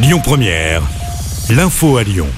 Lyon Première, l'info à Lyon.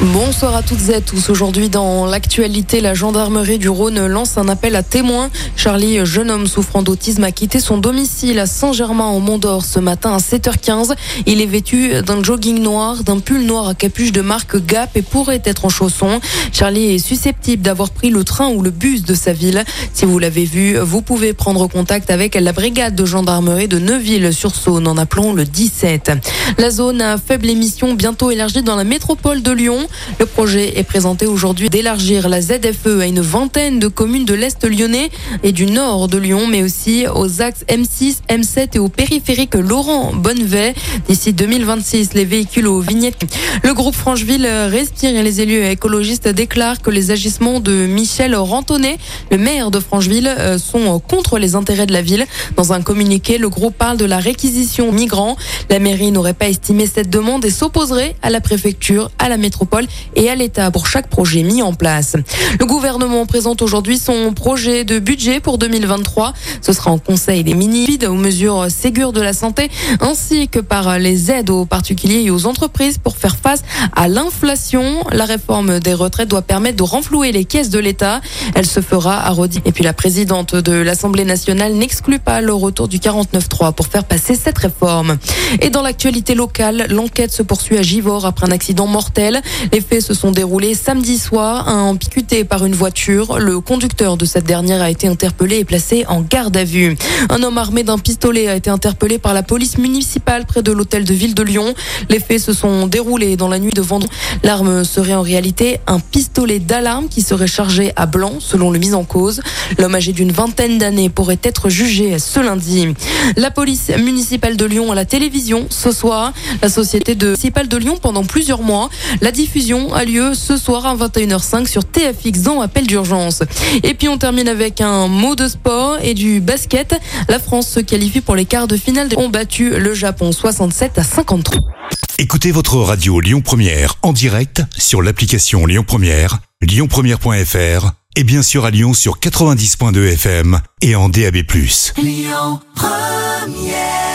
Bonsoir à toutes et à tous. Aujourd'hui, dans l'actualité, la gendarmerie du Rhône lance un appel à témoins. Charlie, jeune homme souffrant d'autisme, a quitté son domicile à Saint-Germain en Mont d'Or ce matin à 7h15. Il est vêtu d'un jogging noir, d'un pull noir à capuche de marque Gap et pourrait être en chaussons. Charlie est susceptible d'avoir pris le train ou le bus de sa ville. Si vous l'avez vu, vous pouvez prendre contact avec la brigade de gendarmerie de Neuville-sur-Saône en appelant le 17. La zone à faible émission bientôt élargie dans la métropole de Lyon. Le projet est présenté aujourd'hui d'élargir la ZFE à une vingtaine de communes de l'Est lyonnais et du nord de Lyon, mais aussi aux axes M6, M7 et au périphérique Laurent-Bonnevet. D'ici 2026, les véhicules aux vignettes. Le groupe Francheville respire et les élus écologistes déclarent que les agissements de Michel Rantonnet, le maire de Francheville, euh, sont contre les intérêts de la ville. Dans un communiqué, le groupe parle de la réquisition migrants. La mairie n'aurait pas estimé cette demande et s'opposerait à la préfecture, à la métropole et à l'État pour chaque projet mis en place. Le gouvernement présente aujourd'hui son projet de budget pour 2023. Ce sera en conseil des ministres aux mesures Ségur de la santé ainsi que par les aides aux particuliers et aux entreprises pour faire face à l'inflation. La réforme des retraites doit permettre de renflouer les caisses de l'État. Elle se fera à Rodi. Et puis la présidente de l'Assemblée nationale n'exclut pas le retour du 49.3 pour faire passer cette réforme. Et dans l'actualité locale, l'enquête se poursuit à Givors après un accident mortel. Les faits se sont déroulés samedi soir, un picuté par une voiture. Le conducteur de cette dernière a été interpellé et placé en garde à vue. Un homme armé d'un pistolet a été interpellé par la police municipale près de l'hôtel de ville de Lyon. Les faits se sont déroulés dans la nuit de vendredi. L'arme serait en réalité un pistolet d'alarme qui serait chargé à blanc selon le mise en cause. L'homme âgé d'une vingtaine d'années pourrait être jugé ce lundi. La police municipale de Lyon à la télévision ce soir. La société de municipale de Lyon pendant plusieurs mois. La diffusion a lieu ce soir à 21h05 sur TFX dans appel d'urgence. Et puis on termine avec un mot de sport et du basket. La France se qualifie pour les quarts de finale. Ont battu le Japon 67 à 53. Écoutez votre radio Lyon Première en direct sur l'application Lyon Première, lyonpremière.fr et bien sûr à Lyon sur 90.2 FM et en DAB+. Lyon Première